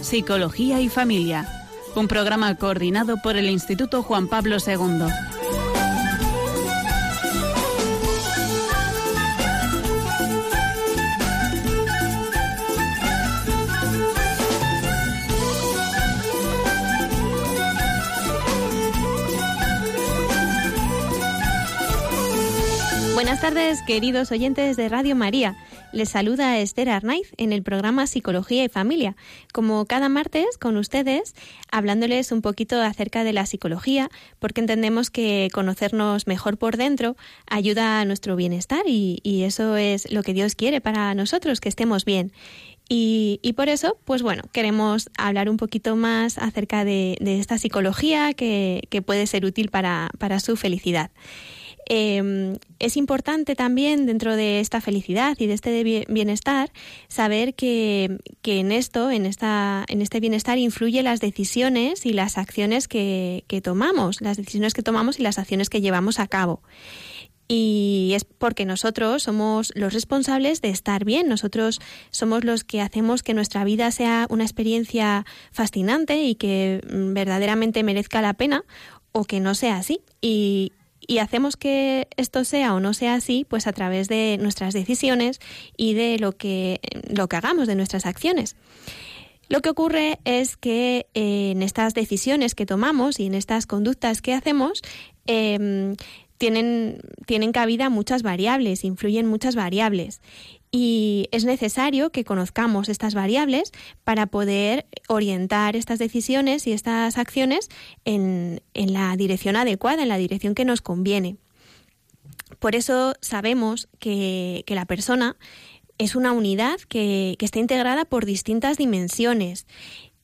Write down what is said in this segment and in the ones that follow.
Psicología y Familia, un programa coordinado por el Instituto Juan Pablo II. Buenas tardes, queridos oyentes de Radio María. Les saluda Esther Arnaiz en el programa Psicología y Familia. Como cada martes con ustedes, hablándoles un poquito acerca de la psicología, porque entendemos que conocernos mejor por dentro ayuda a nuestro bienestar y, eso es lo que Dios quiere para nosotros, que estemos bien. Y, por eso, pues bueno, queremos hablar un poquito más acerca de, esta psicología que, puede ser útil para, para su felicidad. Eh, es importante también dentro de esta felicidad y de este bienestar saber que, en esto, en, esta, en este bienestar, influye las decisiones y las acciones que, que tomamos, las decisiones que tomamos y las acciones que llevamos a cabo. Y es porque nosotros somos los responsables de estar bien, nosotros somos los que hacemos que nuestra vida sea una experiencia fascinante y que mm, verdaderamente merezca la pena o que no sea así. Y, y hacemos que esto sea o no sea así, pues a través de nuestras decisiones y de lo que, lo que hagamos, de nuestras acciones. Lo que ocurre es que eh, en estas decisiones que tomamos y en estas conductas que hacemos, em, tienen, tienen cabida muchas variables, influyen muchas variables y es necesario que conozcamos estas variables para poder orientar estas decisiones y estas acciones en, la dirección adecuada, en la dirección que nos conviene. Por eso sabemos que, la persona es una unidad que, está integrada por distintas dimensiones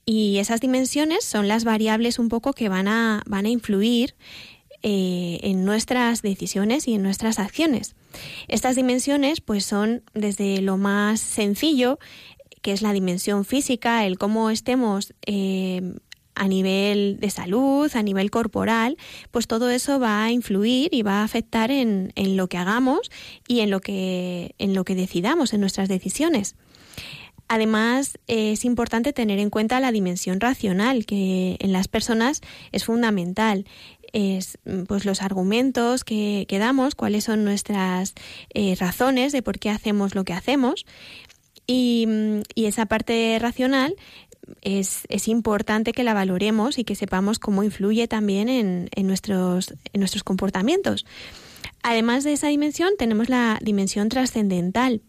y esas dimensiones son las variables un poco que van a, van a influir eh, en nuestras decisiones y en nuestras acciones. Estas dimensiones pues son desde lo más sencillo, que es la dimensión física, el cómo estemos eh, a nivel de salud, a nivel corporal, pues todo eso va a influir y va a afectar en, en lo que hagamos y en lo que, en lo que decidamos, en nuestras decisiones. Además, es importante tener en cuenta la dimensión racional, que en las personas es fundamental es mm, pues los argumentos que, damos, cuáles son nuestras eh, razones de por qué hacemos lo que hacemos. Y, mm, esa parte racional es, es, importante que la valoremos y que sepamos cómo influye también en, en, nuestros, nuestros comportamientos. Además de esa dimensión, tenemos la dimensión trascendental,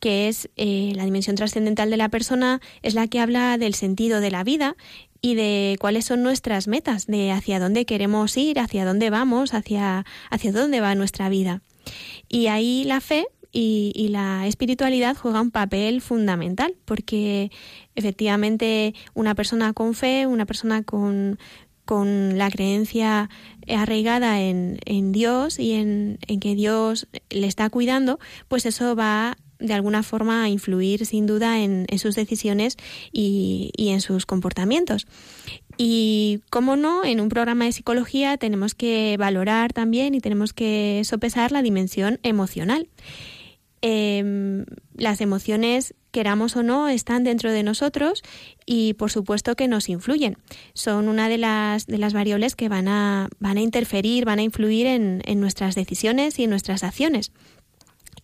que es eh, la dimensión trascendental de la persona, es la que habla del sentido de la vida y de cuáles son nuestras metas, de hacia dónde queremos ir, hacia dónde vamos, hacia, hacia dónde va nuestra vida. Y ahí la fe y, la espiritualidad juegan un papel fundamental, porque efectivamente una persona con fe, una persona con, con la creencia arraigada en, en Dios y en, en, que Dios le está cuidando, pues eso va de alguna forma influir sin duda en, sus decisiones y, en sus comportamientos. Y cómo no, en un programa de psicología tenemos que valorar también y tenemos que sopesar la dimensión emocional. Em, las emociones, queramos o no, están dentro de nosotros y por supuesto que nos influyen. Son una de las, de las variables que van a, van a interferir, van a influir en, en nuestras decisiones y en nuestras acciones.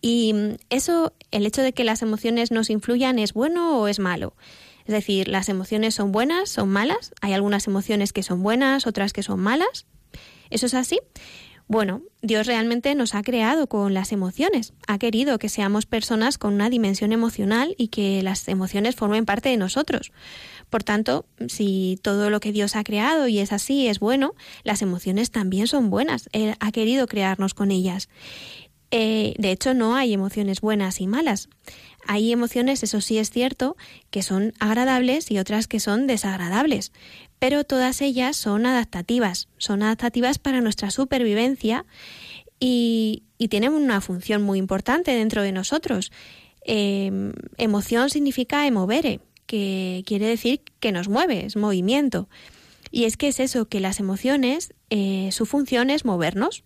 Y mm, eso, el hecho de que las emociones nos influyan, ¿es bueno o es malo? Es decir, las emociones son buenas, son malas. Hay algunas emociones que son buenas, otras que son malas. ¿Eso es así? Bueno, Dios realmente nos ha creado con las emociones. Ha querido que seamos personas con una dimensión emocional y que las emociones formen parte de nosotros. Por tanto, si todo lo que Dios ha creado y es así es bueno, las emociones también son buenas. Él ha querido crearnos con ellas. Eh, de hecho, no hay emociones buenas y malas. Hay emociones, eso sí es cierto, que son agradables y otras que son desagradables, pero todas ellas son adaptativas, son adaptativas para nuestra supervivencia y, tienen una función muy importante dentro de nosotros. Em, emoción significa emovere, que quiere decir que nos mueve, es movimiento. Y es que es eso, que las emociones, eh, su función es movernos,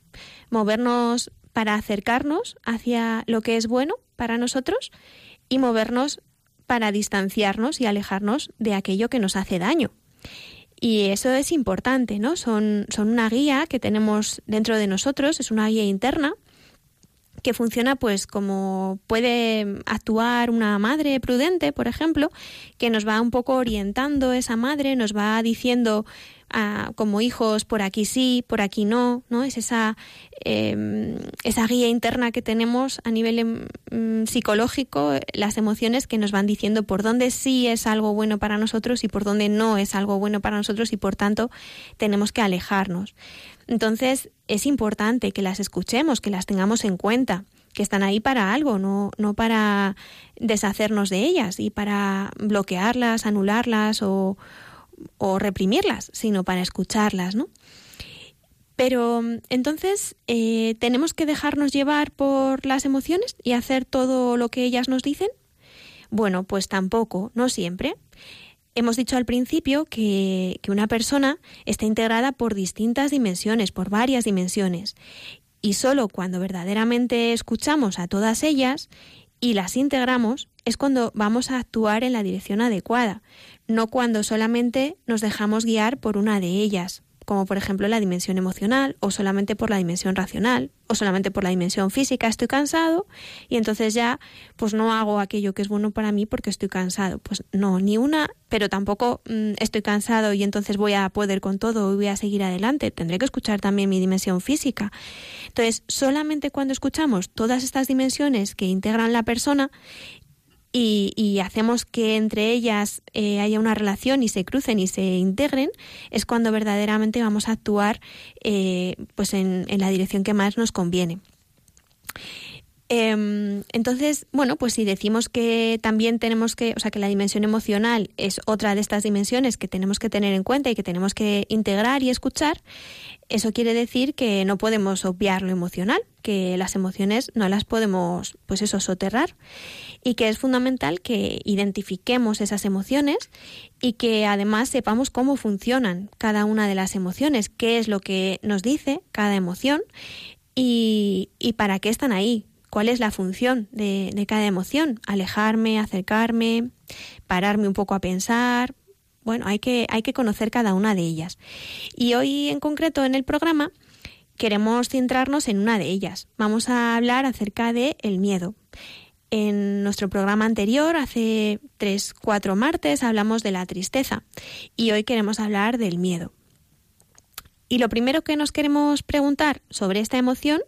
movernos para acercarnos hacia lo que es bueno para nosotros y movernos para distanciarnos y alejarnos de aquello que nos hace daño. Y eso es importante, ¿no? Son, son una guía que tenemos dentro de nosotros, es una guía interna que funciona pues como puede actuar una madre prudente, por ejemplo, que nos va un poco orientando esa madre, nos va diciendo ah, como hijos por aquí sí, por aquí no, ¿no? Es esa, em, esa guía interna que tenemos a nivel em, psicológico, las emociones que nos van diciendo por dónde sí es algo bueno para nosotros y por dónde no es algo bueno para nosotros y por tanto tenemos que alejarnos. Entonces, es importante que las escuchemos, que las tengamos en cuenta, que están ahí para algo, no, no para deshacernos de ellas y para bloquearlas, anularlas o, o reprimirlas, sino para escucharlas, ¿no? Pero entonces, eh, ¿tenemos que dejarnos llevar por las emociones y hacer todo lo que ellas nos dicen? Bueno, pues tampoco, no siempre. Hemos dicho al principio que, una persona está integrada por distintas dimensiones, por varias dimensiones, y solo cuando verdaderamente escuchamos a todas ellas y las integramos es cuando vamos a actuar en la dirección adecuada, no cuando solamente nos dejamos guiar por una de ellas como por ejemplo la dimensión emocional o solamente por la dimensión racional o solamente por la dimensión física estoy cansado y entonces ya pues no hago aquello que es bueno para mí porque estoy cansado. Pues no ni una pero tampoco mm, estoy cansado y entonces voy a poder con todo y voy a seguir adelante. Tendré que escuchar también mi dimensión física. Entonces solamente cuando escuchamos todas estas dimensiones que integran la persona y, hacemos que entre ellas eh, haya una relación y se crucen y se integren, es cuando verdaderamente vamos a actuar eh, pues en la dirección que más nos conviene. Em, entonces, bueno, pues si decimos que también tenemos que, o sea, que la dimensión emocional es otra de estas dimensiones que tenemos que tener en cuenta y que tenemos que integrar y escuchar, eso quiere decir que no podemos obviar lo emocional, que las emociones no las podemos, pues eso, soterrar y que es fundamental que identifiquemos esas emociones y que además sepamos cómo funcionan cada una de las emociones, qué es lo que nos dice cada emoción y, y para qué están ahí, cuál es la función de, cada emoción, alejarme, acercarme, pararme un poco a pensar. Bueno, hay que, hay que conocer cada una de ellas. Y hoy en concreto en el programa queremos centrarnos en una de ellas. Vamos a hablar acerca de el miedo. En nuestro programa anterior, hace tres, cuatro martes, hablamos de la tristeza y hoy queremos hablar del miedo. Y lo primero que nos queremos preguntar sobre esta emoción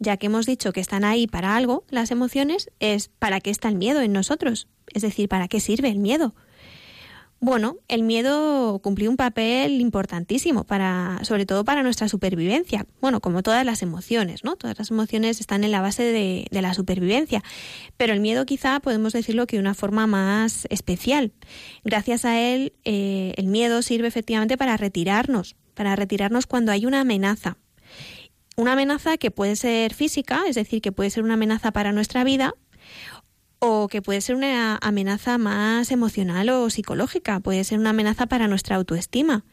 ya que hemos dicho que están ahí para algo, las emociones, es ¿para qué está el miedo en nosotros? Es decir, ¿para qué sirve el miedo? Bueno, el miedo cumplió un papel importantísimo para, sobre todo para nuestra supervivencia. Bueno, como todas las emociones, ¿no? Todas las emociones están en la base de, la supervivencia. Pero el miedo quizá podemos decirlo que de una forma más especial. Gracias a él, eh, el miedo sirve efectivamente para retirarnos, para retirarnos cuando hay una amenaza, una amenaza que puede ser física, es decir, que puede ser una amenaza para nuestra vida, o que puede ser una amenaza más emocional o psicológica, puede ser una amenaza para nuestra autoestima,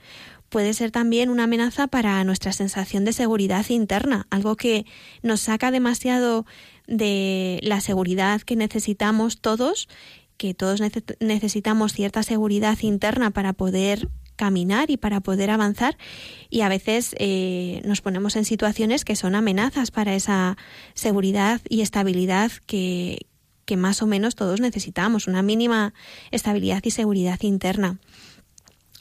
puede ser también una amenaza para nuestra sensación de seguridad interna, algo que nos saca demasiado de la seguridad que necesitamos todos, que todos necesitamos cierta seguridad interna para poder caminar y para poder avanzar y a veces eh, nos ponemos en situaciones que son amenazas para esa seguridad y estabilidad que, que más o menos todos necesitamos, una mínima estabilidad y seguridad interna.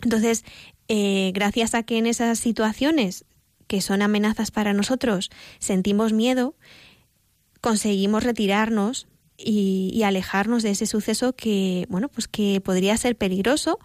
Entonces, eh, gracias a que en esas situaciones que son amenazas para nosotros sentimos miedo, conseguimos retirarnos y, y, alejarnos de ese suceso que, bueno, pues que podría ser peligroso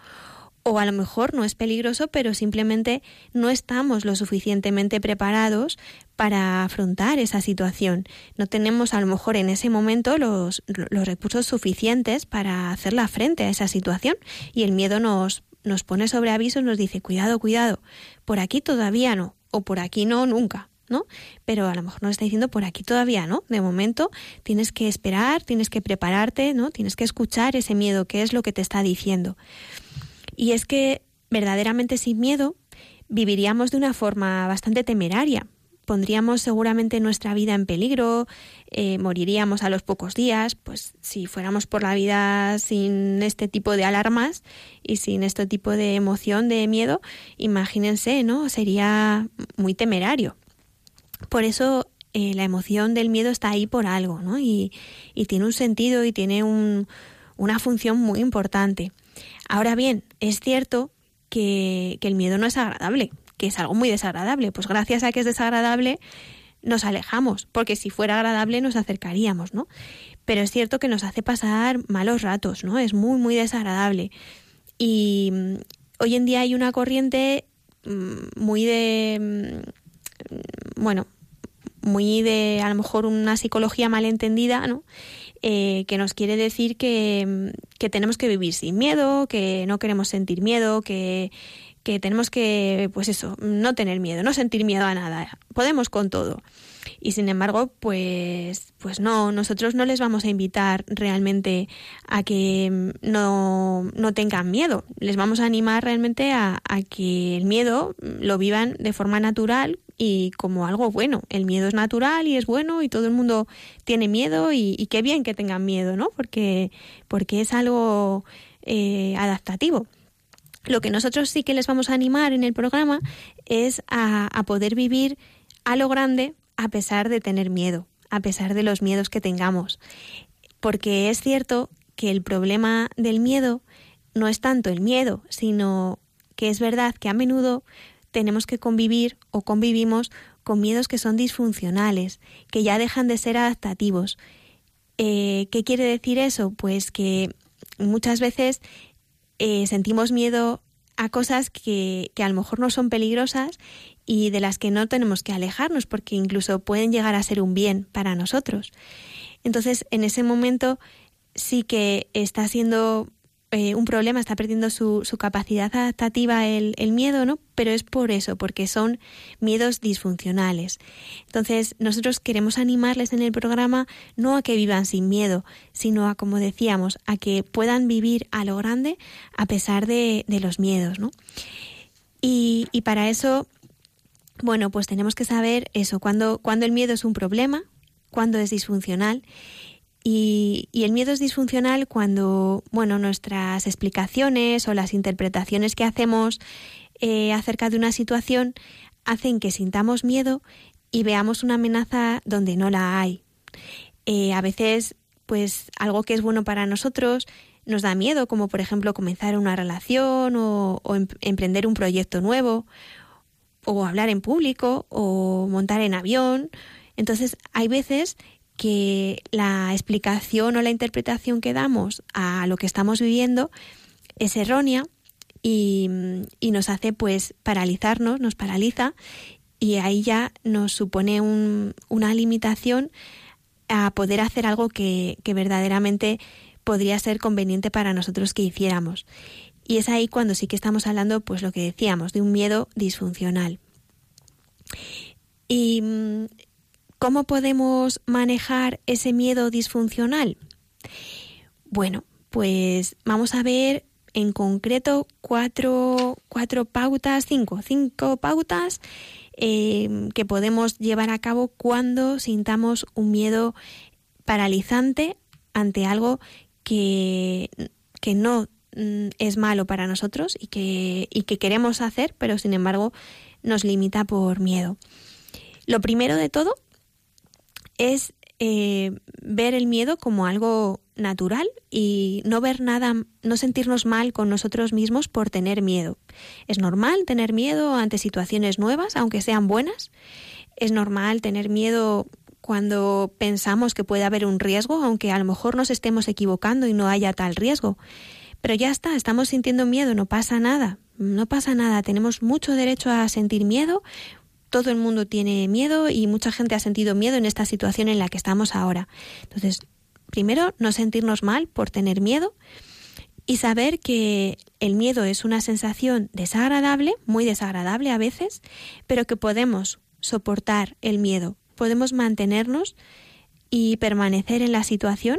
o a lo mejor no es peligroso, pero simplemente no estamos lo suficientemente preparados para afrontar esa situación. No tenemos a lo mejor en ese momento los, los recursos suficientes para hacer la frente a esa situación y el miedo nos, nos pone sobre aviso nos dice cuidado, cuidado, por aquí todavía no, o por aquí no, nunca. ¿no? Pero a lo mejor nos está diciendo por aquí todavía, ¿no? De momento tienes que esperar, tienes que prepararte, ¿no? Tienes que escuchar ese miedo, qué es lo que te está diciendo. Y es que verdaderamente sin miedo viviríamos de una forma bastante temeraria, pondríamos seguramente nuestra vida en peligro, eh, moriríamos a los pocos días, pues si fuéramos por la vida sin este tipo de alarmas y sin este tipo de emoción, de miedo, imagínense, ¿no? Sería muy temerario. Por eso eh, la emoción del miedo está ahí por algo, ¿no? Y, tiene un sentido y tiene una función muy importante. Ahora bien, es cierto que, el miedo no es agradable, que es algo muy desagradable. Pues gracias a que es desagradable, nos alejamos, porque si fuera agradable nos acercaríamos, ¿no? Pero es cierto que nos hace pasar malos ratos, ¿no? Es muy, muy desagradable. Y mm, hoy en día hay una corriente mm, muy de, mm, bueno, muy de a lo mejor una psicología malentendida, ¿no? Eh, que nos quiere decir que, que tenemos que vivir sin miedo, que no queremos sentir miedo, que, que tenemos que, pues eso, no tener miedo, no sentir miedo a nada. Podemos con todo. Y sin embargo, pues, pues no, nosotros no les vamos a invitar realmente a que no, no tengan miedo. Les vamos a animar realmente a, a que el miedo lo vivan de forma natural y como algo bueno. El miedo es natural y es bueno y todo el mundo tiene miedo y, qué bien que tengan miedo, ¿no? Porque, porque es algo eh, adaptativo. Lo que nosotros sí que les vamos a animar en el programa es a, poder vivir a lo grande a pesar de tener miedo, a pesar de los miedos que tengamos. Porque es cierto que el problema del miedo no es tanto el miedo, sino que es verdad que a menudo tenemos que convivir o convivimos con miedos que son disfuncionales, que ya dejan de ser adaptativos. Eh, ¿Qué quiere decir eso? Pues que muchas veces eh, sentimos miedo a cosas que, que, a lo mejor no son peligrosas y de las que no tenemos que alejarnos porque incluso pueden llegar a ser un bien para nosotros. Entonces, en ese momento sí que está siendo eh, un problema, está perdiendo su, su capacidad adaptativa el, el, miedo, ¿no? Pero es por eso, porque son miedos disfuncionales. Entonces, nosotros queremos animarles en el programa no a que vivan sin miedo, sino a, como decíamos, a que puedan vivir a lo grande a pesar de, de los miedos, ¿no? Y, y para eso, bueno, pues tenemos que saber eso, cuando, cuando el miedo es un problema, cuando es disfuncional y, el miedo es disfuncional cuando, bueno, nuestras explicaciones o las interpretaciones que hacemos eh, acerca de una situación hacen que sintamos miedo y veamos una amenaza donde no la hay. Eh, a veces, pues algo que es bueno para nosotros nos da miedo, como por ejemplo comenzar una relación o, o em, emprender un proyecto nuevo, o hablar en público, o montar en avión. Entonces, hay veces que la explicación o la interpretación que damos a lo que estamos viviendo es errónea y, nos hace pues paralizarnos, nos paraliza y ahí ya nos supone una limitación a poder hacer algo que, que verdaderamente podría ser conveniente para nosotros que hiciéramos. Y es ahí cuando sí que estamos hablando, pues lo que decíamos, de un miedo disfuncional. Y ¿Cómo podemos manejar ese miedo disfuncional? Bueno, pues vamos a ver en concreto cuatro, cuatro pautas, cinco, cinco pautas eh, que podemos llevar a cabo cuando sintamos un miedo paralizante ante algo que, que no mm, es malo para nosotros y que, y que queremos hacer, pero sin embargo nos limita por miedo. Lo primero de todo es eh, ver el miedo como algo natural y no ver nada, no sentirnos mal con nosotros mismos por tener miedo. Es normal tener miedo ante situaciones nuevas, aunque sean buenas. Es normal tener miedo cuando pensamos que puede haber un riesgo, aunque a lo mejor nos estemos equivocando y no haya tal riesgo. Pero ya está, estamos sintiendo miedo, no pasa nada, no pasa nada, tenemos mucho derecho a sentir miedo, todo el mundo tiene miedo y mucha gente ha sentido miedo en esta situación en la que estamos ahora. Entonces, primero, no sentirnos mal por tener miedo y saber que el miedo es una sensación desagradable, muy desagradable a veces, pero que podemos soportar el miedo, podemos mantenernos y permanecer en la situación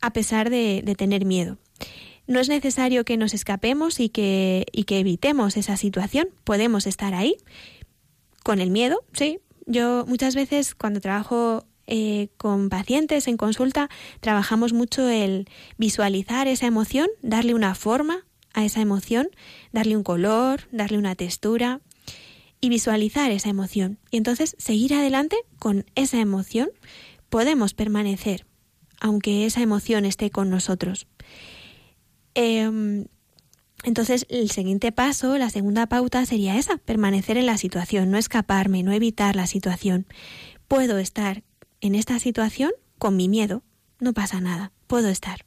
a pesar de, tener miedo. No es necesario que nos escapemos y que, y que evitemos esa situación, podemos estar ahí con el miedo, sí, Yo muchas veces cuando trabajo eh, con pacientes en consulta trabajamos mucho el visualizar esa emoción, darle una forma a esa emoción, darle un color, darle una textura y visualizar esa emoción. Y entonces seguir adelante con esa emoción podemos permanecer, aunque esa emoción esté con nosotros. Em, entonces, el siguiente paso, la segunda pauta sería esa, permanecer en la situación, no escaparme, no evitar la situación. Puedo estar en esta situación con mi miedo, no pasa nada, puedo estar.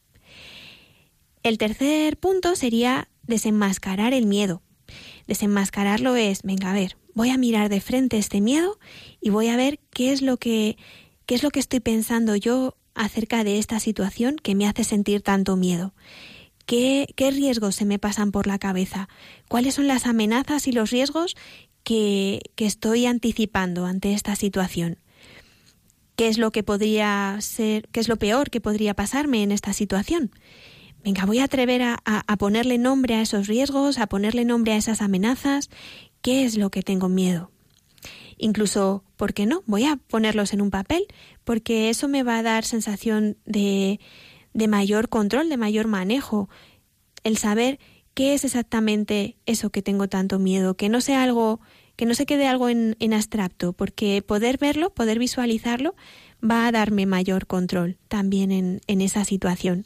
El tercer punto sería desenmascarar el miedo. Desenmascararlo es, venga, a ver, voy a mirar de frente este miedo y voy a ver qué es lo que qué es lo que estoy pensando yo acerca de esta situación que me hace sentir tanto miedo. ¿Qué, ¿Qué riesgos se me pasan por la cabeza? ¿Cuáles son las amenazas y los riesgos que, que estoy anticipando ante esta situación? qué es lo que podría ser, qué es lo peor que podría pasarme en esta situación. Venga, voy a atrever a, a, ponerle nombre a esos riesgos, a ponerle nombre a esas amenazas. ¿Qué es lo que tengo miedo? Incluso, ¿por qué no? Voy a ponerlos en un papel, porque eso me va a dar sensación de, de mayor control, de mayor manejo. El saber qué es exactamente eso que tengo tanto miedo, que no sea algo que no se quede algo en, abstracto, porque poder verlo, poder visualizarlo, va a darme mayor control también en, en esa situación.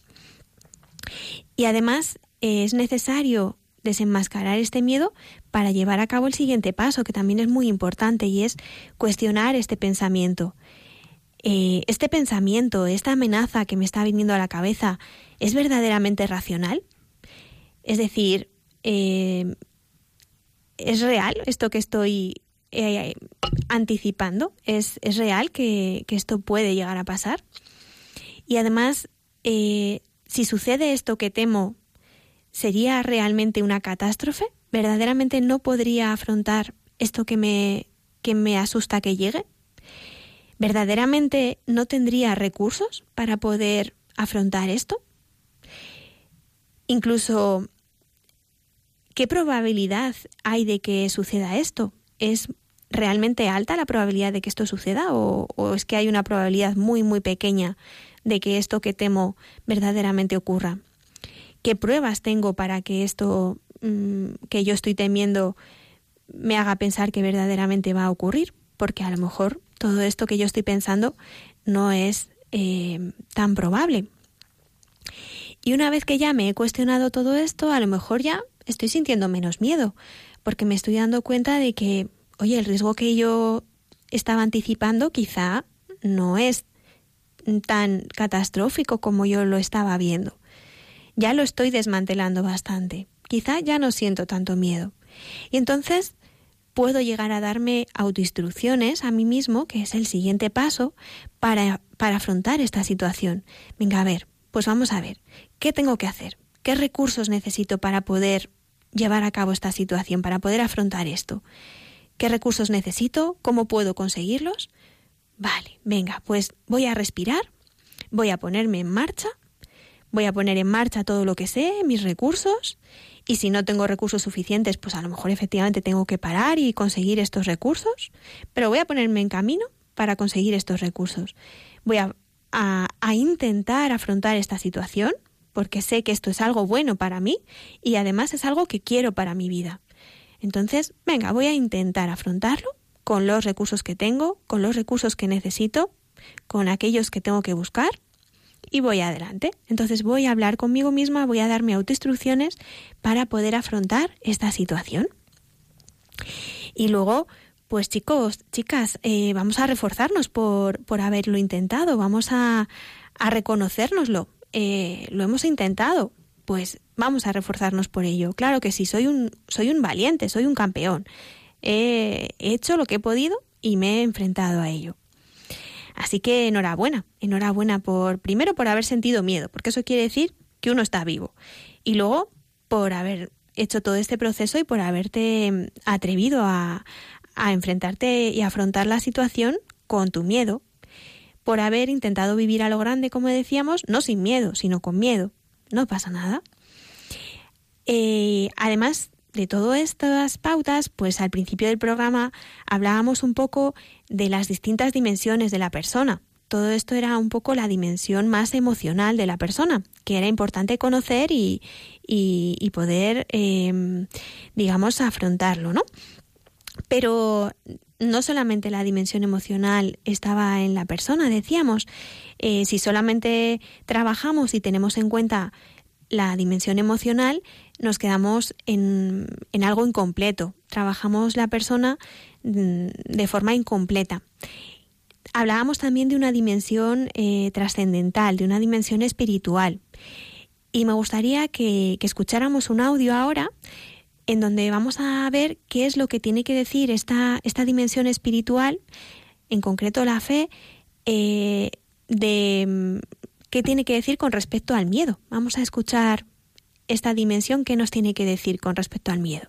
Y además es necesario desenmascarar este miedo para llevar a cabo el siguiente paso, que también es muy importante, y es cuestionar este pensamiento. Eh, este pensamiento, esta amenaza que me está viniendo a la cabeza, ¿es verdaderamente racional? Es decir, eh, ¿es real esto que estoy eh, anticipando? ¿Es, ¿Es real que, esto puede llegar a pasar? Y además, si sucede esto que temo, ¿sería realmente una catástrofe? ¿Verdaderamente no podría afrontar esto que me, que me asusta que llegue? ¿Verdaderamente no tendría recursos para poder afrontar esto? Incluso ¿Qué probabilidad hay de que suceda esto? ¿Es realmente alta la probabilidad de que esto suceda o, es que hay una probabilidad muy, muy pequeña de que esto que temo verdaderamente ocurra? ¿Qué pruebas tengo para que esto mm, que yo estoy temiendo me haga pensar que verdaderamente va a ocurrir? Porque a lo mejor todo esto que yo estoy pensando no es eh, tan probable. Y una vez que ya me he cuestionado todo esto, a lo mejor ya estoy sintiendo menos miedo, porque me estoy dando cuenta de que, oye, el riesgo que yo estaba anticipando quizá no es tan catastrófico como yo lo estaba viendo. Ya lo estoy desmantelando bastante. Quizá ya no siento tanto miedo. Y entonces puedo llegar a darme autoinstrucciones a mí mismo, que es el siguiente paso, para, para afrontar esta situación. Venga, a ver, pues vamos a ver, ¿qué tengo que hacer? ¿Qué recursos necesito para poder llevar a cabo esta situación, para poder afrontar esto? ¿Qué recursos necesito? ¿Cómo puedo conseguirlos? Vale, venga, pues voy a respirar, voy a ponerme en marcha, voy a poner en marcha todo lo que sé, mis recursos, y si no tengo recursos suficientes, pues a lo mejor efectivamente tengo que parar y conseguir estos recursos, pero voy a ponerme en camino para conseguir estos recursos. Voy a, a intentar afrontar esta situación, porque sé que esto es algo bueno para mí y además es algo que quiero para mi vida. Entonces, venga, voy a intentar afrontarlo con los recursos que tengo, con los recursos que necesito, con aquellos que tengo que buscar y voy adelante. Entonces voy a hablar conmigo misma, voy a darme autoinstrucciones para poder afrontar esta situación. Y luego, pues chicos, chicas, eh, vamos a reforzarnos por, por haberlo intentado, vamos a, a. Eh, lo hemos intentado, pues vamos a reforzarnos por ello. Claro que sí, soy un, soy un valiente, soy un campeón. he hecho lo que he podido y me he enfrentado a ello. Así que enhorabuena, enhorabuena por, primero por haber sentido miedo, porque eso quiere decir que uno está vivo. Y luego por haber hecho todo este proceso y por haberte atrevido a, a enfrentarte y afrontar la situación con tu miedo, por haber intentado vivir a lo grande, como decíamos, no sin miedo, sino con miedo. No pasa nada. Eh, además, de todas estas pautas, pues al principio del programa hablábamos un poco de las distintas dimensiones de la persona. Todo esto era un poco la dimensión más emocional de la persona, que era importante conocer y, y, poder, em, digamos, afrontarlo, ¿no? Pero no solamente la dimensión emocional estaba en la persona, decíamos, eh, si solamente trabajamos y tenemos en cuenta la dimensión emocional, nos quedamos en, en algo incompleto. Trabajamos la persona mm, de forma incompleta. Hablábamos también de una dimensión eh, trascendental, de una dimensión espiritual. Y me gustaría que, escucháramos un audio ahora en donde vamos a ver qué es lo que tiene que decir esta, esta dimensión espiritual, en concreto la fe, eh, de mm, qué tiene que decir con respecto al miedo. Vamos a escuchar esta dimensión que nos tiene que decir con respecto al miedo.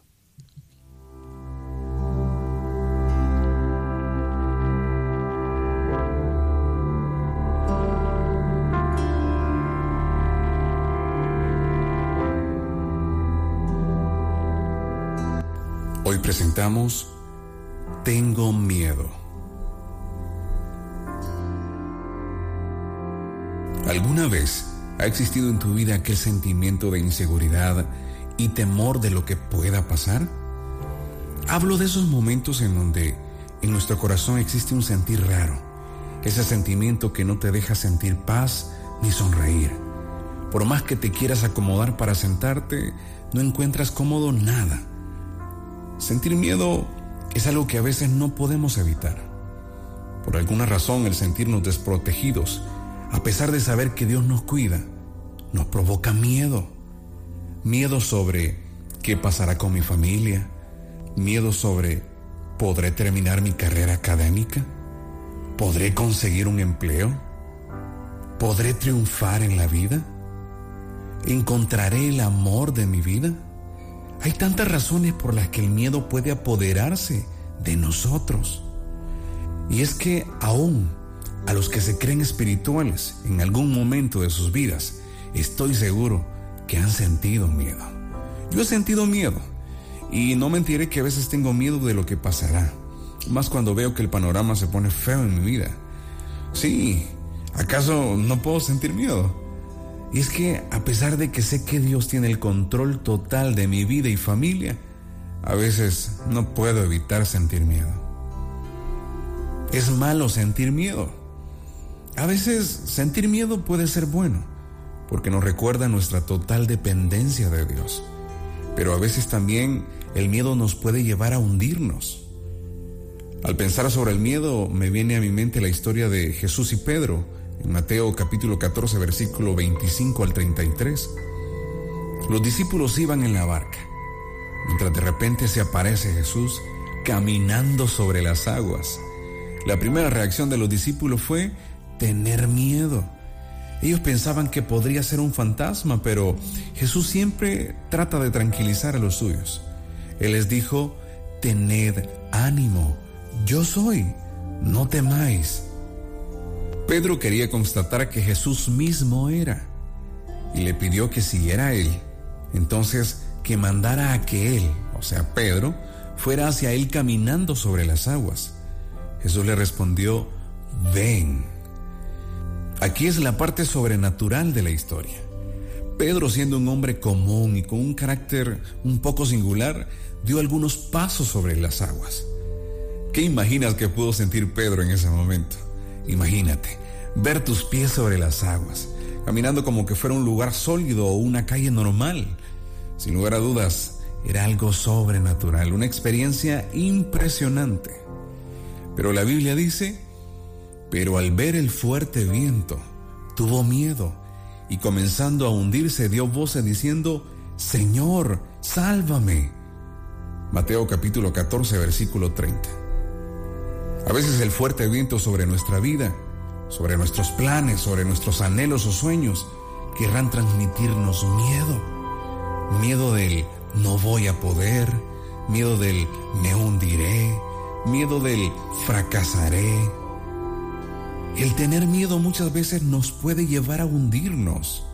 Hoy presentamos Tengo miedo. ¿Alguna vez ha existido en tu vida aquel sentimiento de inseguridad y temor de lo que pueda pasar? Hablo de esos momentos en donde en nuestro corazón existe un sentir raro, ese sentimiento que no te deja sentir paz ni sonreír. Por más que te quieras acomodar para sentarte, no encuentras cómodo nada Sentir miedo es algo que a veces no podemos evitar. Por alguna razón el sentirnos desprotegidos, a pesar de saber que Dios nos cuida, nos provoca miedo. Miedo sobre qué pasará con mi familia, miedo sobre ¿podré terminar mi carrera académica? ¿Podré conseguir un empleo? ¿Podré triunfar en la vida? ¿Encontraré el amor de mi vida? Hay tantas razones por las que el miedo puede apoderarse de nosotros. Y es que aún a los que se creen espirituales en algún momento de sus vidas, estoy seguro que han sentido miedo. Yo he sentido miedo y no mentiré que a veces tengo miedo de lo que pasará, más cuando veo que el panorama se pone feo en mi vida. Sí, ¿acaso no puedo sentir miedo? Y es que a pesar de que sé que Dios tiene el control total de mi vida y familia, a veces no puedo evitar sentir miedo. Es malo sentir miedo. A veces sentir miedo puede ser bueno, porque nos recuerda nuestra total dependencia de Dios. Pero a veces también el miedo nos puede llevar a hundirnos. Al pensar sobre el miedo me viene a mi mente la historia de Jesús y Pedro, en Mateo capítulo 14, versículo 25 al 33. Los discípulos iban en la barca, mientras de repente se aparece Jesús caminando sobre las aguas. La primera reacción de los discípulos fue tener miedo. Ellos pensaban que podría ser un fantasma, pero Jesús siempre trata de tranquilizar a los suyos. Él les dijo, tened ánimo, yo soy, no temáis. Pedro quería constatar que Jesús mismo era y le pidió que si era él, entonces que mandara a que él, o sea, Pedro, fuera hacia él caminando sobre las aguas. Jesús le respondió, ven. Aquí es la parte sobrenatural de la historia. Pedro, siendo un hombre común y con un carácter un poco singular, dio algunos pasos sobre las aguas. ¿Qué imaginas que pudo sentir Pedro en ese momento? Imagínate, ver tus pies sobre las aguas, caminando como que fuera un lugar sólido o una calle normal. Sin lugar a dudas, era algo sobrenatural, una experiencia impresionante. Pero la Biblia dice, pero al ver el fuerte viento, tuvo miedo y comenzando a hundirse dio voces diciendo, Señor, sálvame. Mateo capítulo 14, versículo 30. A veces el fuerte viento sobre nuestra vida, sobre nuestros planes, sobre nuestros anhelos o sueños, querrán transmitirnos miedo. Miedo del no voy a poder, miedo del me hundiré, miedo del fracasaré. El tener miedo muchas veces nos puede llevar a hundirnos.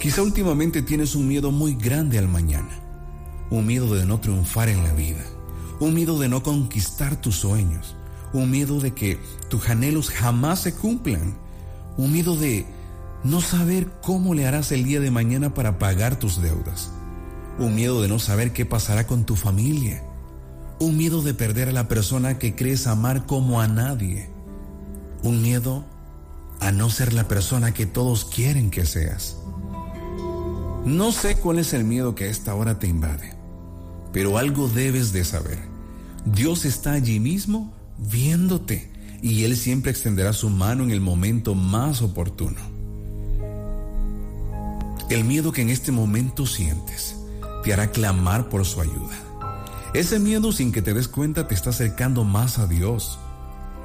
Quizá últimamente tienes un miedo muy grande al mañana. Un miedo de no triunfar en la vida, un miedo de no conquistar tus sueños, un miedo de que tus anhelos jamás se cumplan, un miedo de no saber cómo le harás el día de mañana para pagar tus deudas, un miedo de no saber qué pasará con tu familia, un miedo de perder a la persona que crees amar como a nadie, un miedo a no ser la persona que todos quieren que seas. No sé cuál es el miedo que a esta hora te invade, pero algo debes de saber. Dios está allí mismo viéndote y Él siempre extenderá su mano en el momento más oportuno. El miedo que en este momento sientes te hará clamar por su ayuda. Ese miedo sin que te des cuenta te está acercando más a Dios.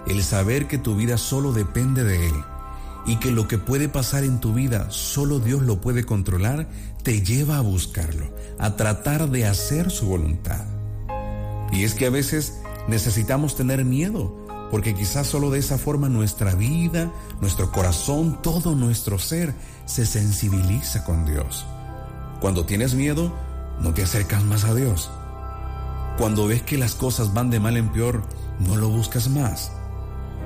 El saber que tu vida solo depende de Él y que lo que puede pasar en tu vida solo Dios lo puede controlar, te lleva a buscarlo, a tratar de hacer su voluntad. Y es que a veces necesitamos tener miedo, porque quizás solo de esa forma nuestra vida, nuestro corazón, todo nuestro ser se sensibiliza con Dios. Cuando tienes miedo, no te acercas más a Dios. Cuando ves que las cosas van de mal en peor, no lo buscas más.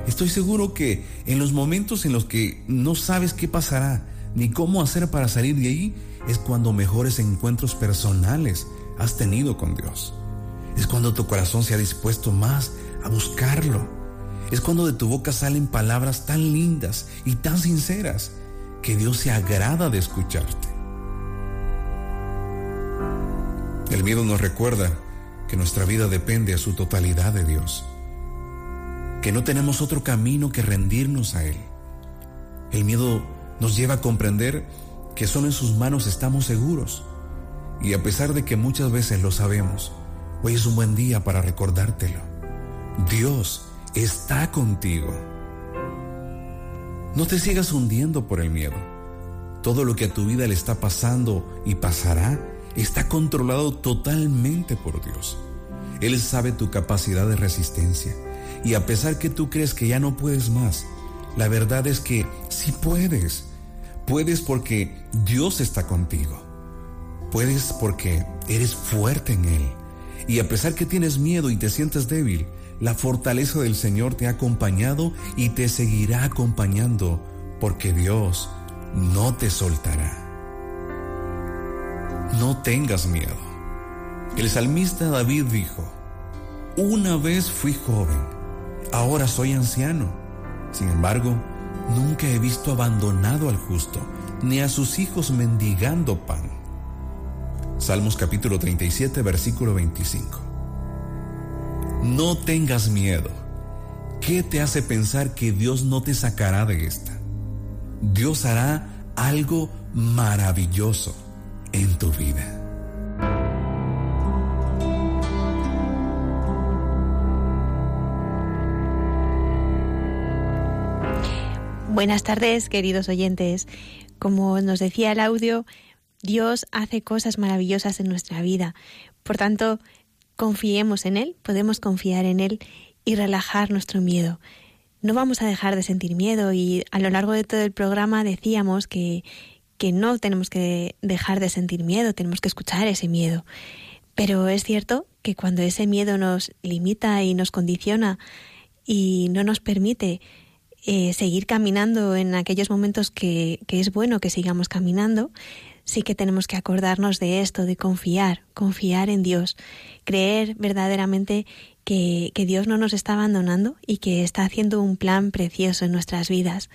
Estoy seguro que en los momentos en los que no sabes qué pasará ni cómo hacer para salir de ahí, es cuando mejores encuentros personales has tenido con Dios. Es cuando tu corazón se ha dispuesto más a buscarlo. Es cuando de tu boca salen palabras tan lindas y tan sinceras que Dios se agrada de escucharte. El miedo nos recuerda que nuestra vida depende a su totalidad de Dios que no tenemos otro camino que rendirnos a Él. El miedo nos lleva a comprender que solo en sus manos estamos seguros. Y a pesar de que muchas veces lo sabemos, hoy es un buen día para recordártelo. Dios está contigo. No te sigas hundiendo por el miedo. Todo lo que a tu vida le está pasando y pasará está controlado totalmente por Dios. Él sabe tu capacidad de resistencia y a pesar que tú crees que ya no puedes más, la verdad es que sí puedes. Puedes porque Dios está contigo. Puedes porque eres fuerte en Él. Y a pesar que tienes miedo y te sientes débil, la fortaleza del Señor te ha acompañado y te seguirá acompañando porque Dios no te soltará. No tengas miedo. El salmista David dijo, una vez fui joven Ahora soy anciano. Sin embargo, nunca he visto abandonado al justo, ni a sus hijos mendigando pan. Salmos capítulo 37, versículo 25. No tengas miedo. ¿Qué te hace pensar que Dios no te sacará de esta? Dios hará algo maravilloso en tu vida. Buenas tardes, queridos oyentes. Como nos decía el audio, Dios hace cosas maravillosas en nuestra vida. Por tanto, confiemos en Él, podemos confiar en Él y relajar nuestro miedo. No vamos a dejar de sentir miedo y a lo largo de todo el programa decíamos que, que no tenemos que dejar de sentir miedo, tenemos que escuchar ese miedo. Pero es cierto que cuando ese miedo nos limita y nos condiciona y no nos permite eh, seguir caminando en aquellos momentos que, que es bueno que sigamos caminando, sí que tenemos que acordarnos de esto, de confiar, confiar en Dios, creer verdaderamente que, que, Dios no nos está abandonando y que está haciendo un plan precioso en nuestras vidas.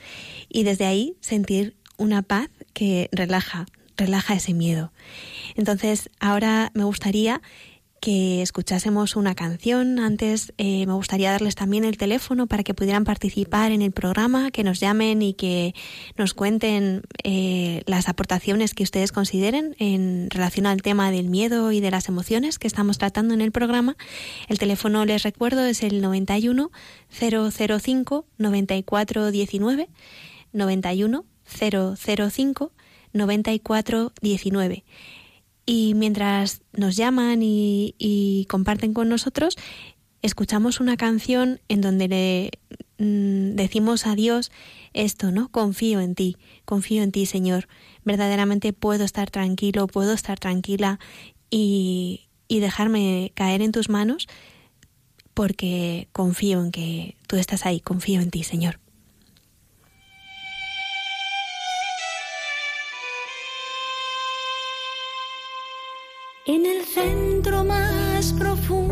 Y desde ahí sentir una paz que relaja, relaja ese miedo. Entonces, ahora me gustaría que escuchásemos una canción. Antes eh, me gustaría darles también el teléfono para que pudieran participar en el programa, que nos llamen y que nos cuenten eh, las aportaciones que ustedes consideren en relación al tema del miedo y de las emociones que estamos tratando en el programa. El teléfono, les recuerdo, es el 91 005 94 19 91 005 94 19 y mientras nos llaman y, comparten con nosotros, escuchamos una canción en donde le mm, decimos a Dios esto, ¿no? Confío en ti, confío en ti, Señor. Verdaderamente puedo estar tranquilo, puedo estar tranquila y, y dejarme caer en tus manos porque confío en que tú estás ahí, confío en ti, Señor. En el centro más profundo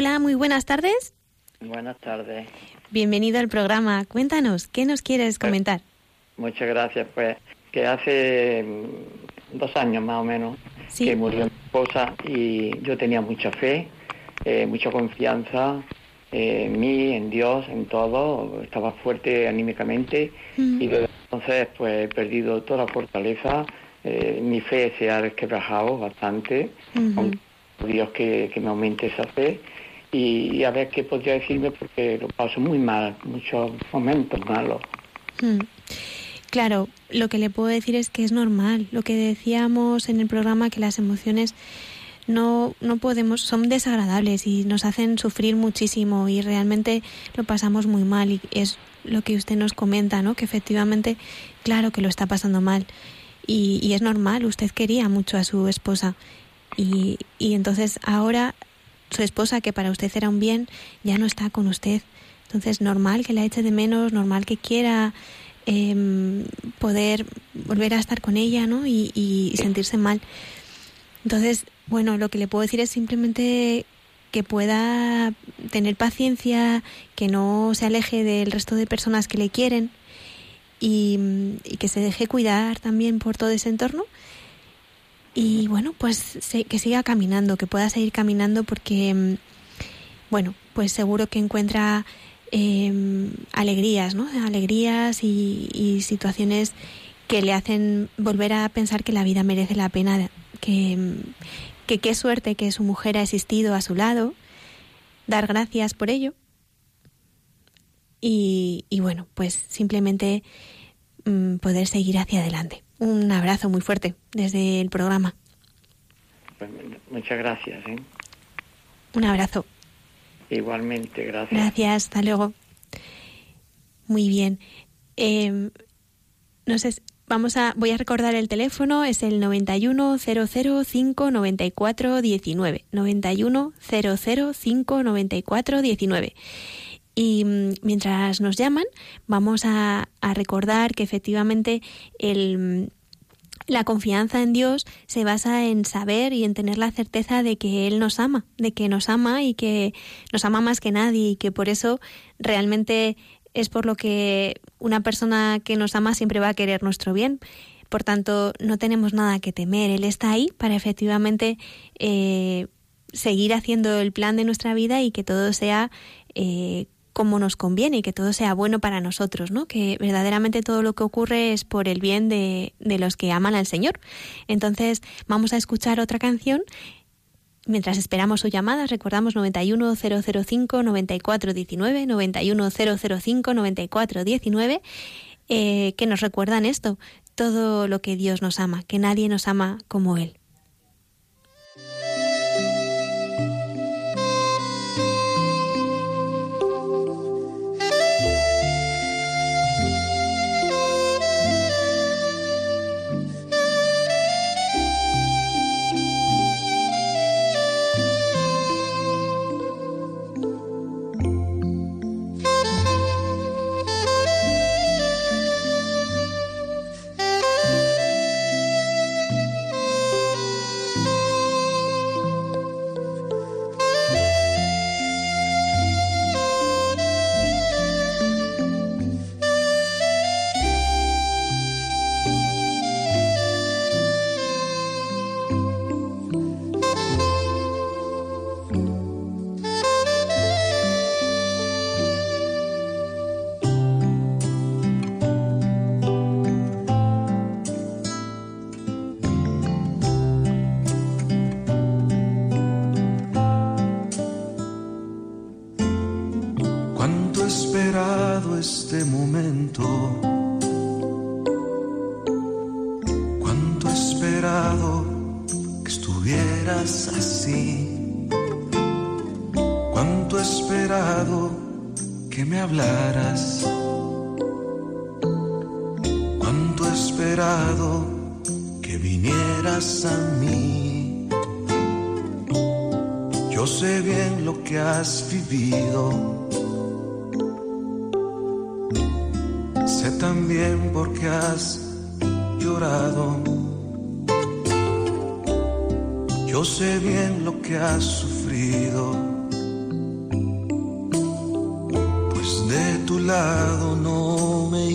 Hola, muy buenas tardes. Buenas tardes. Bienvenido al programa. Cuéntanos, ¿qué nos quieres comentar? Muchas gracias. Pues que hace mm, dos años más o menos Sí. que murió mi esposa y yo tenía mucha fe, eh, mucha confianza eh, en mí, en Dios, en todo. Estaba fuerte anímicamente Mm. y desde entonces pues he perdido toda la fortaleza. Eh, mi fe se ha resquebrajado bastante. Ujú. Aunque Dios que, que me aumente esa fe y, a ver qué podría decirme porque lo paso muy mal, muchos momentos malos. Mm. Claro, lo que le puedo decir es que es normal. Lo que decíamos en el programa, que las emociones no, no podemos, son desagradables y nos hacen sufrir muchísimo y realmente lo pasamos muy mal. Y es lo que usted nos comenta, ¿no? Que efectivamente, claro que lo está pasando mal. Y, y es normal, usted quería mucho a su esposa. Y, y entonces ahora su esposa, que para usted era un bien, ya no está con usted. Entonces, normal que la eche de menos, normal que quiera em, poder volver a estar con ella, ¿no? Y, y sentirse mal. Entonces, bueno, lo que le puedo decir es simplemente que pueda tener paciencia, que no se aleje del resto de personas que le quieren y que se deje cuidar también por todo ese entorno. Y bueno, pues que siga caminando, que pueda seguir caminando porque, mm, bueno, pues seguro que encuentra em, alegrías, ¿no? Alegrías y, y situaciones que le hacen volver a pensar que la vida merece la pena, que, mm, que qué suerte que su mujer ha existido a su lado, dar gracias por ello. Y, y bueno, pues simplemente mm, poder seguir hacia adelante. Un abrazo muy fuerte desde el programa. Pues, muchas gracias. ¿eh? Un abrazo. Igualmente, gracias. Gracias, hasta luego. Muy bien. Eh, no sé, vamos a, voy a recordar el teléfono, es el 910059419. 910059419. Y mm, mientras nos llaman, vamos a, a recordar que efectivamente el, mm, la confianza en Dios se basa en saber y en tener la certeza de que Él nos ama, de que nos ama y que nos ama más que nadie y que por eso realmente es por lo que una persona que nos ama siempre va a querer nuestro bien. Por tanto, no tenemos nada que temer. Él está ahí para efectivamente eh, seguir haciendo el plan de nuestra vida y que todo sea eh, como nos conviene y que todo sea bueno para nosotros, ¿no? Que verdaderamente todo lo que ocurre es por el bien de, de los que aman al Señor. Entonces, vamos a escuchar otra canción Mientras esperamos su llamada, recordamos 91005 9419, 91005 9419, eh, que nos recuerdan esto, todo lo que Dios nos ama, que nadie nos ama como Él. Sé también por qué has llorado. Yo sé bien lo que has sufrido. Pues de tu lado no me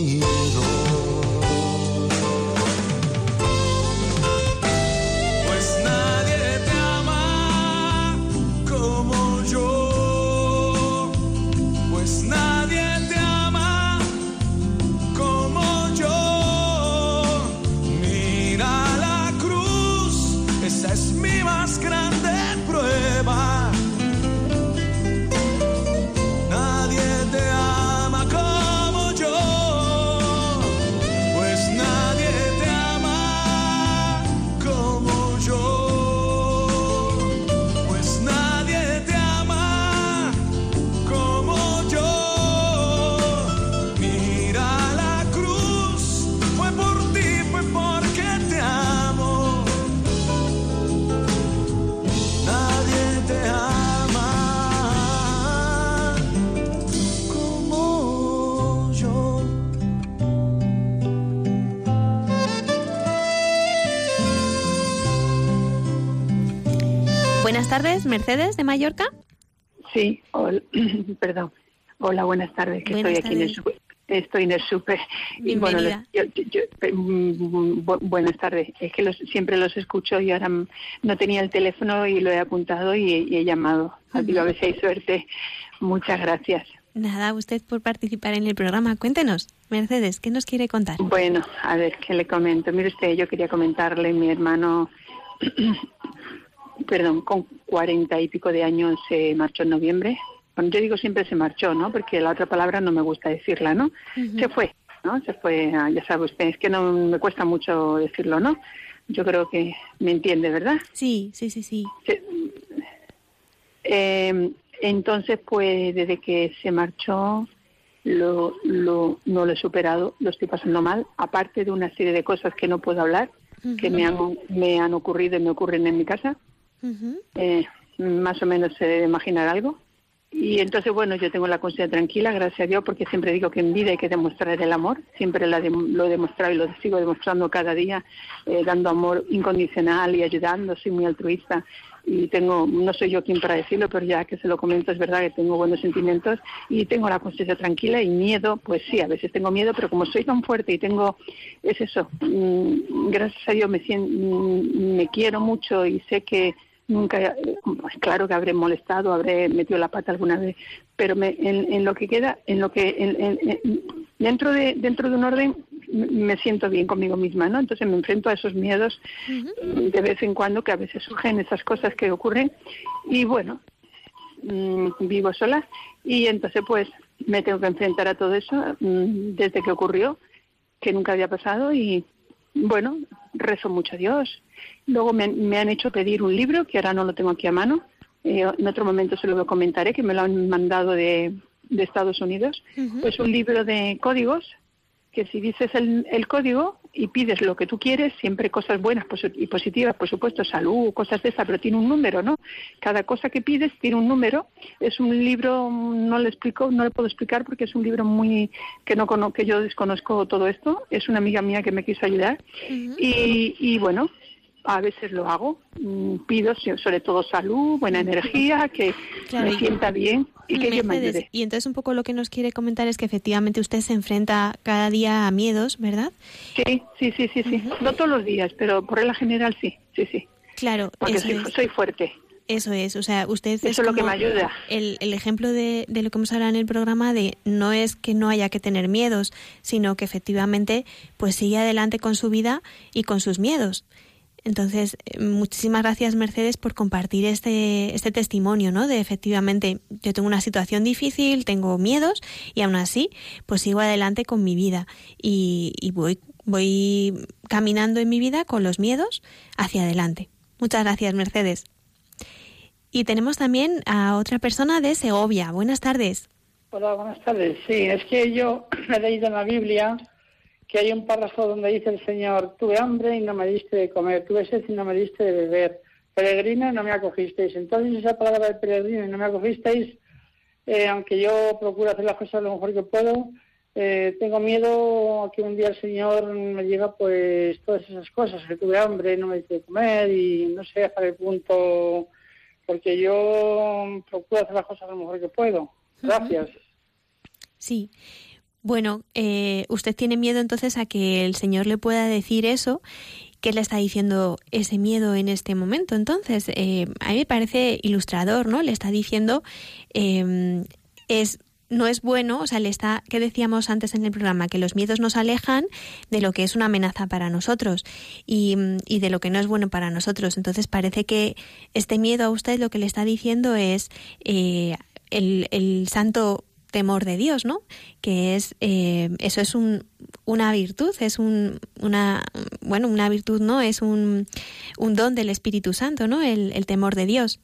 tardes, Mercedes de Mallorca. Sí, perdón. Hola, buenas tardes. Que estoy aquí en el Estoy en el súper. Y bueno, mm, buenas tardes. Es que siempre los escucho y ahora no tenía el teléfono y lo he apuntado y, he llamado. Digo, a ver si hay suerte. Muchas gracias. Nada, usted por participar en el programa. Cuéntenos, Mercedes, ¿qué nos quiere contar? Bueno, a ver, ¿qué le comento? Mire usted, yo quería comentarle, mi hermano perdón, con cuarenta y pico de años se marchó en noviembre. Bueno, yo digo siempre se marchó, ¿no? Porque la otra palabra no me gusta decirla, ¿no? Se fue, ¿no? Se fue, ya sabe usted, es que no me cuesta mucho decirlo, ¿no? Yo creo que me entiende, ¿verdad? Sí, sí, sí, sí. Eh, entonces, pues desde que se marchó, lo, lo, no lo he superado, lo estoy pasando mal, aparte de una serie de cosas que no puedo hablar, que me han, me han ocurrido y me ocurren en mi casa. Eh, más o menos se debe imaginar algo. Y entonces, bueno, yo tengo la conciencia tranquila, gracias a Dios, porque siempre digo que en vida hay que demostrar el amor. Siempre lo he demostrado y lo sigo demostrando cada día, eh, dando amor incondicional y ayudando. Soy muy altruista y tengo, no soy yo quien para decirlo, pero ya que se lo comento, es verdad que tengo buenos sentimientos y tengo la conciencia tranquila y miedo, pues sí, a veces tengo miedo, pero como soy tan fuerte y tengo, es eso, mm, gracias a Dios me, mm, me quiero mucho y sé que nunca, pues claro que habré molestado, habré metido la pata alguna vez, pero me, en, lo que queda, en lo que, en, dentro de dentro de un orden me siento bien conmigo misma, ¿no? Entonces me enfrento a esos miedos de vez en cuando que a veces surgen esas cosas que ocurren y bueno, mm, vivo sola y entonces pues me tengo que enfrentar a todo eso mm, desde que ocurrió, que nunca había pasado y bueno, rezo mucho a Dios. Luego me, han hecho pedir un libro que ahora no lo tengo aquí a mano. Eh, en otro momento se lo comentaré, que me lo han mandado de, de Estados Unidos. Pues un libro de códigos que si dices el, el, código y pides lo que tú quieres, siempre cosas buenas y positivas, por supuesto, salud, cosas de esa, pero tiene un número, ¿no? Cada cosa que pides tiene un número. Es un libro, no le explico, no le puedo explicar porque es un libro muy que no que yo desconozco todo esto. Es una amiga mía que me quiso ayudar y, y bueno, a veces lo hago. Mm, pido sobre todo salud, buena energía, que me sienta bien y que me ayude. Y entonces un poco lo que nos quiere comentar es que efectivamente usted se enfrenta cada día a miedos, ¿verdad? Sí, sí, sí, sí, sí. No todos los días, pero por regla general sí, sí, sí. Claro, porque soy, fuerte. Eso es, o sea, usted Eso es, lo que me ayuda. El, el ejemplo de, de, lo que hemos hablado en el programa de no es que no haya que tener miedos, sino que efectivamente pues sigue adelante con su vida y con sus miedos. Entonces, eh, muchísimas gracias Mercedes por compartir este, este testimonio, ¿no? De efectivamente, yo tengo una situación difícil, tengo miedos y aún así, pues sigo adelante con mi vida y, y voy, voy caminando en mi vida con los miedos hacia adelante. Muchas gracias Mercedes. Y tenemos también a otra persona de Segovia. Buenas tardes. Hola, buenas tardes. Sí, es que yo he leído en la Biblia que hay un párrafo donde dice el Señor, tuve hambre y no me diste de comer, tuve sed y no me diste de beber, peregrino y no me acogisteis. Entonces esa palabra de peregrino y no me acogisteis, eh, aunque yo procuro hacer las cosas lo mejor que puedo, eh, tengo miedo a que un día el Señor me diga pues todas esas cosas, que tuve hambre y no me diste de comer y no sé hasta qué punto, porque yo procuro hacer las cosas lo mejor que puedo. Gracias. Sí. Bueno, eh, usted tiene miedo entonces a que el Señor le pueda decir eso. ¿Qué le está diciendo ese miedo en este momento? Entonces, eh, a mí me parece ilustrador, ¿no? Le está diciendo, em, es no es bueno, o sea, le está, ¿qué decíamos antes en el programa? Que los miedos nos alejan de lo que es una amenaza para nosotros y, y, de lo que no es bueno para nosotros. Entonces parece que este miedo a usted lo que le está diciendo es eh, el, el santo temor de Dios, ¿no? Que es eh, eso es un, una virtud, es un, una bueno una virtud, no es un, don del Espíritu Santo, ¿no? El, el temor de Dios.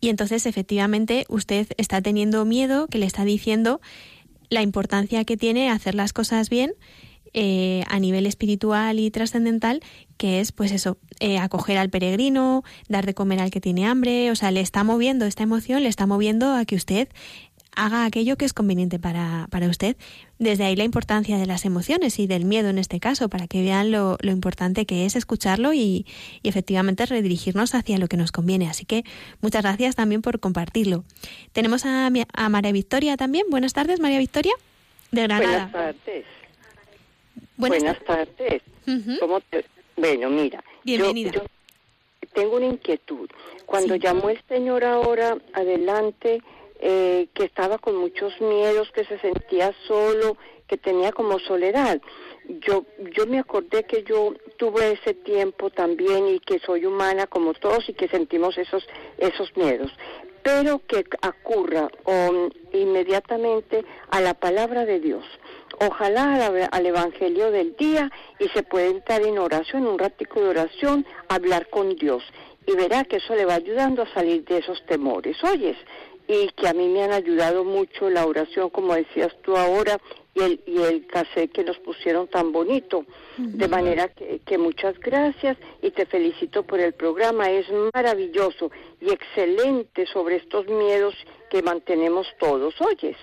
Y entonces efectivamente usted está teniendo miedo, que le está diciendo la importancia que tiene hacer las cosas bien eh, a nivel espiritual y trascendental, que es pues eso, eh, acoger al peregrino, dar de comer al que tiene hambre, o sea, le está moviendo esta emoción, le está moviendo a que usted haga aquello que es conveniente para, para usted. Desde ahí la importancia de las emociones y del miedo en este caso, para que vean lo, lo importante que es escucharlo y, efectivamente redirigirnos hacia lo que nos conviene. Así que muchas gracias también por compartirlo. Tenemos a, a María Victoria también. Buenas tardes, María Victoria, de Granada. Buenas tardes. Buenas, tardes. Bueno, mira, Bienvenida. Yo, tengo una inquietud. Cuando llamó el Señor ahora adelante, eh, que estaba con muchos miedos, que se sentía solo, que tenía como soledad. Yo, yo me acordé que yo tuve ese tiempo también y que soy humana como todos y que sentimos esos, esos miedos. Pero que ocurra inmediatamente a la palabra de Dios. Ojalá al, al, Evangelio del día y se puede entrar en oración, un ratico de oración, hablar con Dios. Y verá que eso le va ayudando a salir de esos temores. Oyes, y que a mí me han ayudado mucho la oración, como decías tú ahora, y el, y el cassette que nos pusieron tan bonito. De manera que, que, muchas gracias y te felicito por el programa. Es maravilloso y excelente sobre estos miedos que mantenemos todos. ¿Oyes?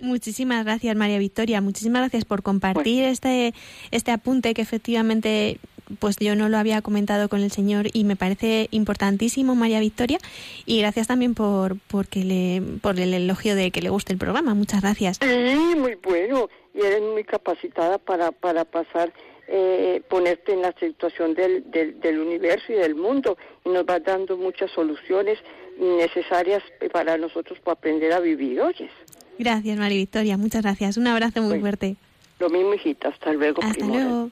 Muchísimas gracias, María Victoria. Muchísimas gracias por compartir este, este apunte que efectivamente pues yo no lo había comentado con el Señor y me parece importantísimo, María Victoria, y gracias también por, porque le, por el elogio de que le guste el programa. Muchas gracias. Sí, muy bueno, y eres muy capacitada para, para pasar eh, ponerte en la situación del, del, del universo y del mundo y nos vas dando muchas soluciones necesarias para nosotros para aprender a vivir, ¿oyes? Gracias, María Victoria, muchas gracias. Un abrazo muy fuerte. Lo mismo, hijita, hasta luego. Hasta luego.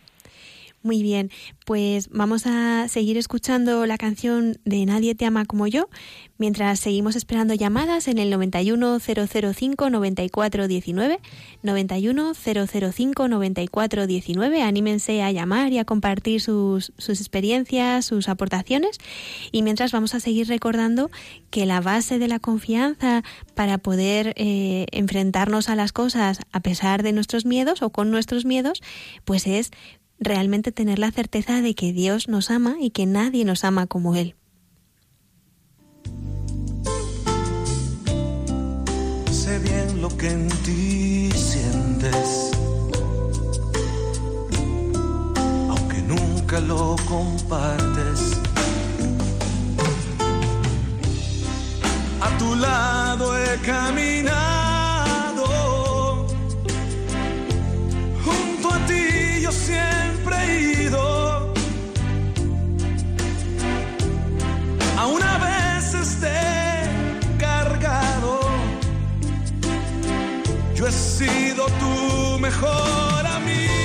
Muy bien, pues vamos a seguir escuchando la canción de Nadie te ama como yo, mientras seguimos esperando llamadas en el 91005 9419, 91005 9419. Anímense a llamar y a compartir sus, sus experiencias, sus aportaciones. Y mientras vamos a seguir recordando que la base de la confianza para poder eh, enfrentarnos a las cosas a pesar de nuestros miedos o con nuestros miedos, pues es realmente tener la certeza de que Dios nos ama y que nadie nos ama como Él. Sé bien lo que en ti sientes, aunque nunca lo compartes. A tu lado he caminado siempre he sido tu mejor amigo.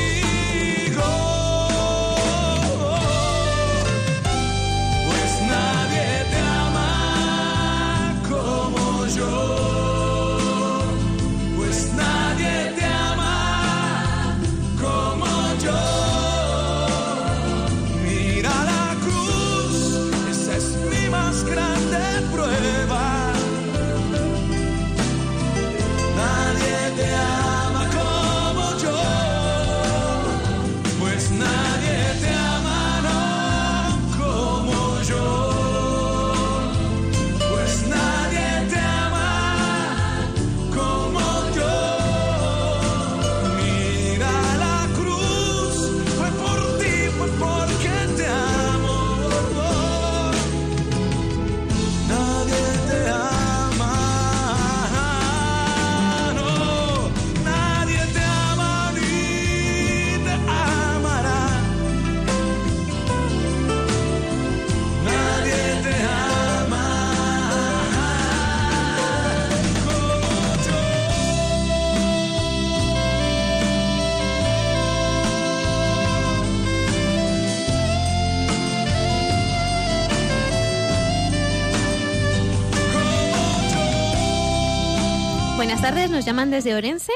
Buenas tardes, nos llaman desde Orense.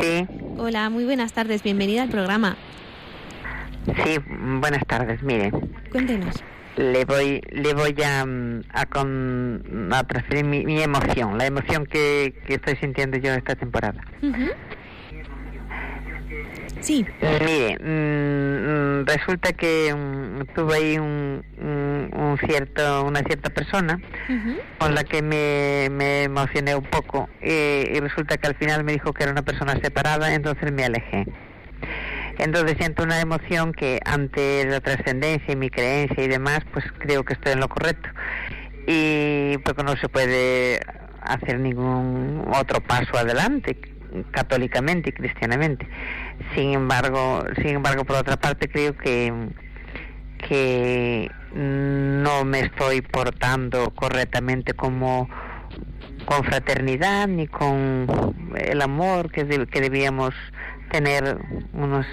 Sí. Hola, muy buenas tardes, bienvenida al programa. Sí, buenas tardes, mire. Cuéntenos. Le voy, le voy a, a, con, a transferir mi, emoción, la emoción que, estoy sintiendo yo esta temporada. Sí. Mire, mm, mm, resulta que mm, tuve ahí un, un, cierto, una cierta persona con la que me, me emocioné un poco y resulta que al final me dijo que era una persona separada, entonces me alejé. Entonces siento una emoción que ante la trascendencia y mi creencia y demás, pues creo que estoy en lo correcto. Y porque no se puede hacer ningún otro paso adelante católicamente y cristianamente. Sin embargo, sin embargo, por otra parte, creo que que no me estoy portando correctamente como con fraternidad ni con el amor que, que debíamos tener unos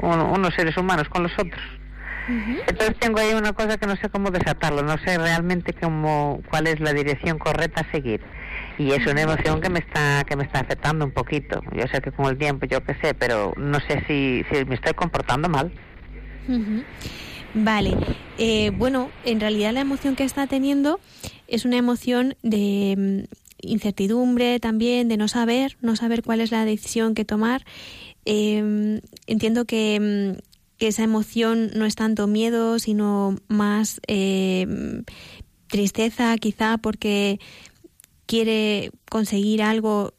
unos seres humanos con los otros. Entonces tengo ahí una cosa que no sé cómo desatarlo, no sé realmente cómo, cuál es la dirección correcta a seguir y es una emoción que me está que me está afectando un poquito. Yo sé que con el tiempo yo qué sé pero no sé si, me estoy comportando mal. Vale. Eh, bueno en realidad la emoción que está teniendo es una emoción de mm, incertidumbre también de no saber no saber cuál es la decisión que tomar. Em, entiendo que, mm, que esa emoción no es tanto miedo sino más em, tristeza quizá porque quiere conseguir algo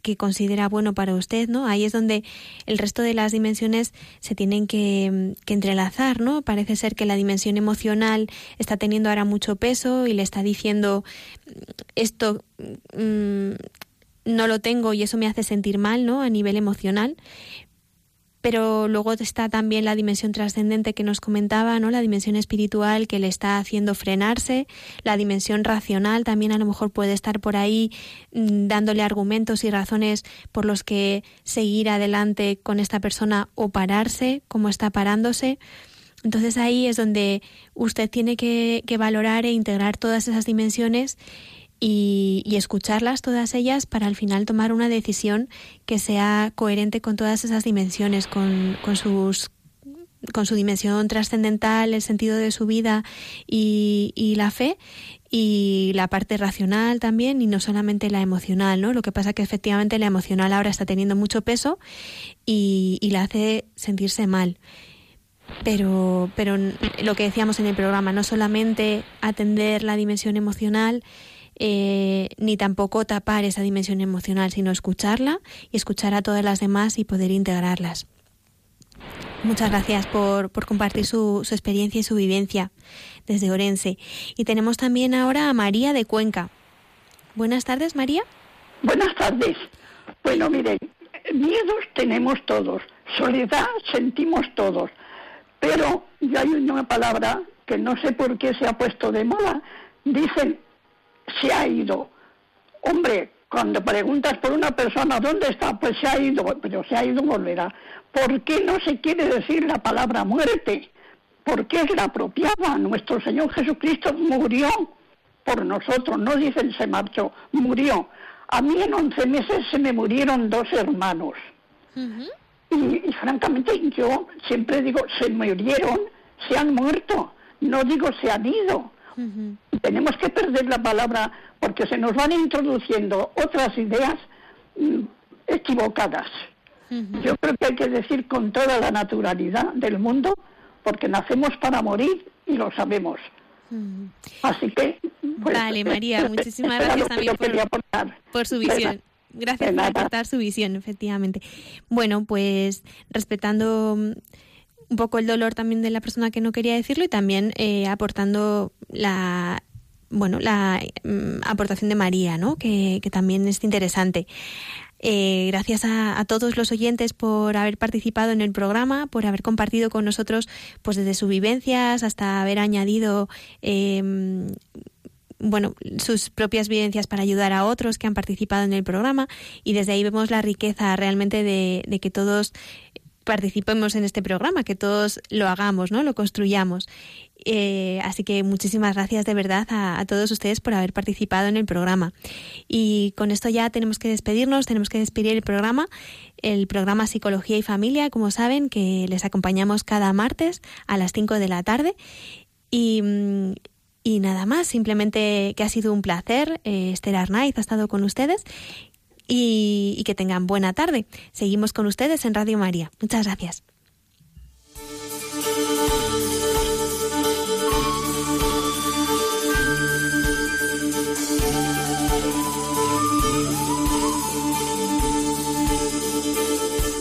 que considera bueno para usted, ¿no? Ahí es donde el resto de las dimensiones se tienen que, entrelazar, ¿no? Parece ser que la dimensión emocional está teniendo ahora mucho peso y le está diciendo esto mm, no lo tengo y eso me hace sentir mal, ¿no? A nivel emocional. Pero luego está también la dimensión trascendente que nos comentaba, ¿no? La dimensión espiritual que le está haciendo frenarse, la dimensión racional también a lo mejor puede estar por ahí mm, dándole argumentos y razones por los que seguir adelante con esta persona o pararse, como está parándose. Entonces ahí es donde usted tiene que, que valorar e integrar todas esas dimensiones y, escucharlas todas ellas para al final tomar una decisión que sea coherente con todas esas dimensiones, con, con sus con su dimensión trascendental, el sentido de su vida y, y, la fe y la parte racional también y no solamente la emocional, ¿no? Lo que pasa que efectivamente la emocional ahora está teniendo mucho peso y, y la hace sentirse mal. Pero, pero lo que decíamos en el programa, no solamente atender la dimensión emocional, eh, ni tampoco tapar esa dimensión emocional, sino escucharla y escuchar a todas las demás y poder integrarlas. Muchas gracias por, por compartir su, su, experiencia y su vivencia desde Orense. Y tenemos también ahora a María de Cuenca. Buenas tardes, María. Buenas tardes. Bueno, miren, miedos tenemos todos, soledad sentimos todos, pero ya hay una palabra que no sé por qué se ha puesto de moda. Dicen se ha ido. Hombre, cuando preguntas por una persona dónde está, pues se ha ido, pero se ha ido, volverá. ¿Por qué no se quiere decir la palabra muerte? Porque es la apropiada. Nuestro Señor Jesucristo murió por nosotros, no dicen se marchó, murió. A mí en 11 meses se me murieron dos hermanos. y, francamente yo siempre digo, se murieron, se han muerto, no digo se han ido. Tenemos que perder la palabra porque se nos van introduciendo otras ideas mm, equivocadas. Yo creo que hay que decir con toda la naturalidad del mundo, porque nacemos para morir y lo sabemos. Así que... Pues, vale, María, muchísimas gracias también por, su visión. Gracias por aportar su visión, efectivamente. Bueno, pues respetando un poco el dolor también de la persona que no quería decirlo y también eh, aportando la bueno la mm, aportación de María, ¿no? Que, también es interesante. Eh, gracias a, todos los oyentes por haber participado en el programa, por haber compartido con nosotros, pues desde sus vivencias hasta haber añadido em, bueno, sus propias vivencias para ayudar a otros que han participado en el programa y desde ahí vemos la riqueza realmente de, de que todos participemos en este programa, que todos lo hagamos, ¿no? Lo construyamos. Eh, así que muchísimas gracias de verdad a, todos ustedes por haber participado en el programa. Y con esto ya tenemos que despedirnos, tenemos que despedir el programa, el programa Psicología y Familia, como saben, que les acompañamos cada martes a las 5 de la tarde. Y, y nada más, simplemente que ha sido un placer. Eh, Esther Arnaiz ha estado con ustedes y, que tengan buena tarde. Seguimos con ustedes en Radio María. Muchas gracias.